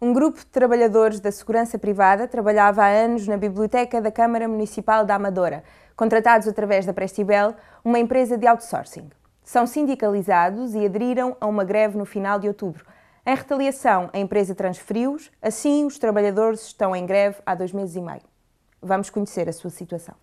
Um grupo de trabalhadores da segurança privada trabalhava há anos na biblioteca da Câmara Municipal da Amadora, contratados através da Prestibel, uma empresa de outsourcing. São sindicalizados e aderiram a uma greve no final de outubro. Em retaliação, a empresa transferiu-os, assim os trabalhadores estão em greve há dois meses e meio. Vamos conhecer a sua situação.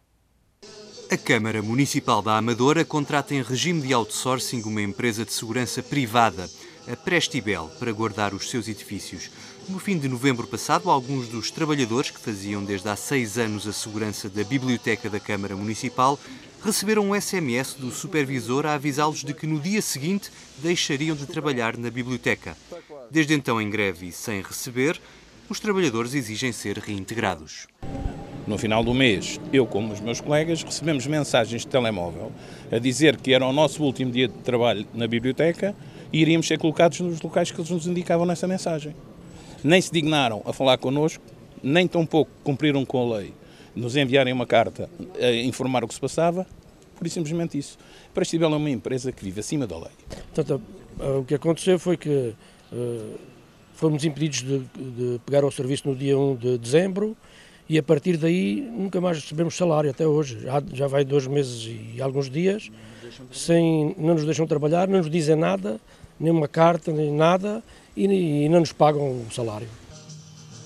A Câmara Municipal da Amadora contrata em regime de outsourcing uma empresa de segurança privada, a Prestibel, para guardar os seus edifícios. No fim de novembro passado, alguns dos trabalhadores que faziam desde há seis anos a segurança da Biblioteca da Câmara Municipal receberam um SMS do supervisor a avisá-los de que no dia seguinte deixariam de trabalhar na biblioteca. Desde então, em greve e sem receber, os trabalhadores exigem ser reintegrados. No final do mês, eu como os meus colegas recebemos mensagens de telemóvel a dizer que era o nosso último dia de trabalho na biblioteca e iríamos ser colocados nos locais que eles nos indicavam nessa mensagem. Nem se dignaram a falar connosco, nem tampouco cumpriram com a lei nos enviarem uma carta a informar o que se passava, por simplesmente isso. A Prestibel é uma empresa que vive acima da lei. Portanto, o que aconteceu foi que uh, fomos impedidos de, de pegar ao serviço no dia 1 de dezembro, e a partir daí nunca mais recebemos salário até hoje. Já, já vai dois meses e alguns dias, sem, não nos deixam trabalhar, não nos dizem nada, nem uma carta, nem nada, e, e não nos pagam o salário.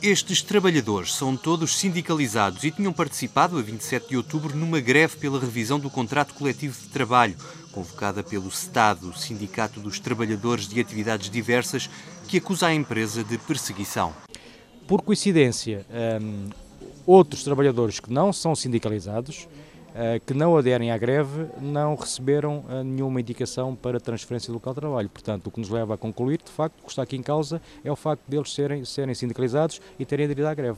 Estes trabalhadores são todos sindicalizados e tinham participado a 27 de outubro numa greve pela revisão do contrato coletivo de trabalho, convocada pelo Estado, Sindicato dos Trabalhadores de Atividades Diversas, que acusa a empresa de perseguição. Por coincidência, hum, Outros trabalhadores que não são sindicalizados, eh, que não aderem à greve, não receberam eh, nenhuma indicação para transferência do local de trabalho. Portanto, o que nos leva a concluir, de facto, o que está aqui em causa é o facto deles serem, serem sindicalizados e terem aderido à greve.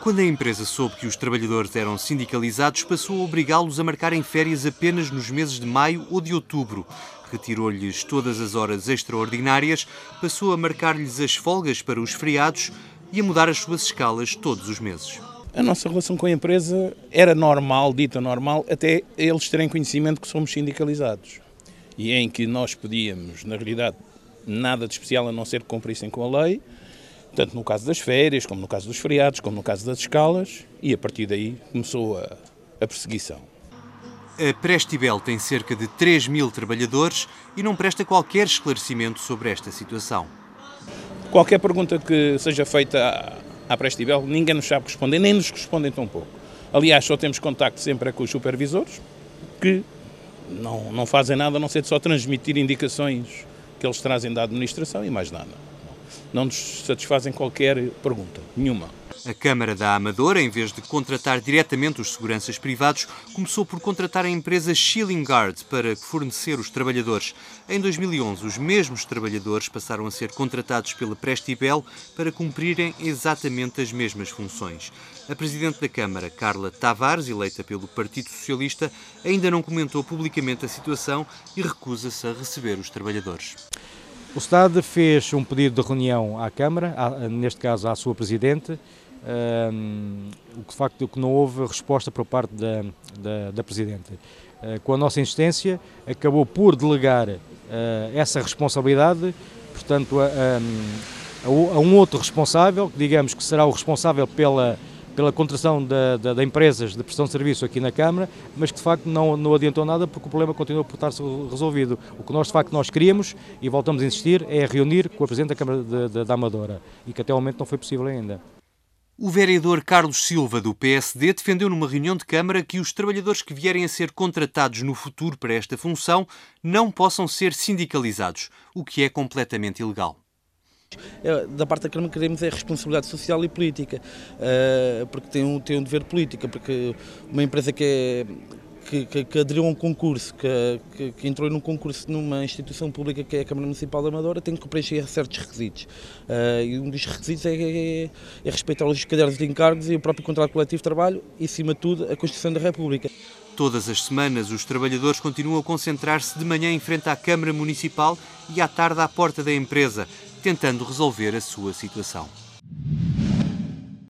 Quando a empresa soube que os trabalhadores eram sindicalizados, passou a obrigá-los a marcarem férias apenas nos meses de maio ou de outubro. Retirou-lhes todas as horas extraordinárias, passou a marcar-lhes as folgas para os feriados e a mudar as suas escalas todos os meses a nossa relação com a empresa era normal, dita normal, até eles terem conhecimento que somos sindicalizados. E em que nós pedíamos, na realidade, nada de especial a não ser que cumprissem com a lei, tanto no caso das férias, como no caso dos feriados, como no caso das escalas, e a partir daí começou a, a perseguição. A Prestibel tem cerca de 3 mil trabalhadores e não presta qualquer esclarecimento sobre esta situação. Qualquer pergunta que seja feita à Prestibel, ninguém nos sabe responder, nem nos respondem tão pouco. Aliás, só temos contacto sempre com os supervisores, que não, não fazem nada a não ser só transmitir indicações que eles trazem da administração e mais nada. Não nos satisfazem qualquer pergunta, nenhuma. A Câmara da Amadora, em vez de contratar diretamente os seguranças privados, começou por contratar a empresa Shilling Guard para fornecer os trabalhadores. Em 2011, os mesmos trabalhadores passaram a ser contratados pela Prestibel para cumprirem exatamente as mesmas funções. A Presidente da Câmara, Carla Tavares, eleita pelo Partido Socialista, ainda não comentou publicamente a situação e recusa-se a receber os trabalhadores. O Estado fez um pedido de reunião à Câmara, neste caso à sua Presidente, o que de facto que não houve resposta por parte da, da, da Presidente. Uh, com a nossa insistência, acabou por delegar uh, essa responsabilidade, portanto, a, a, a, um outro responsável, que digamos que será o responsável pela, pela contratação da, da, empresas de prestação de serviço aqui na Câmara, mas que de facto não, não adiantou nada porque o problema continua por estar resolvido. O que nós de facto nós queríamos, e voltamos a insistir, é reunir com a Presidente da Câmara de, de, da Amadora, e que até o momento não foi possível ainda. O vereador Carlos Silva, do PSD, defendeu numa reunião de Câmara que os trabalhadores que vierem a ser contratados no futuro para esta função não possam ser sindicalizados, o que é completamente ilegal. É, da parte da Câmara queremos é responsabilidade social e política, eh, porque tem um, tem um dever político, porque uma empresa que é que, que, que, aderiu a um concurso, que, que, que, entrou num concurso numa instituição pública que é a Câmara Municipal da Amadora, tem que preencher certos requisitos. Uh, e um dos requisitos é, é, é respeitar os cadernos de encargos e o próprio contrato coletivo de trabalho e, acima de tudo, a Constituição da República. Todas as semanas, os trabalhadores continuam a concentrar-se de manhã em frente à Câmara Municipal e à tarde à porta da empresa, tentando resolver a sua situação.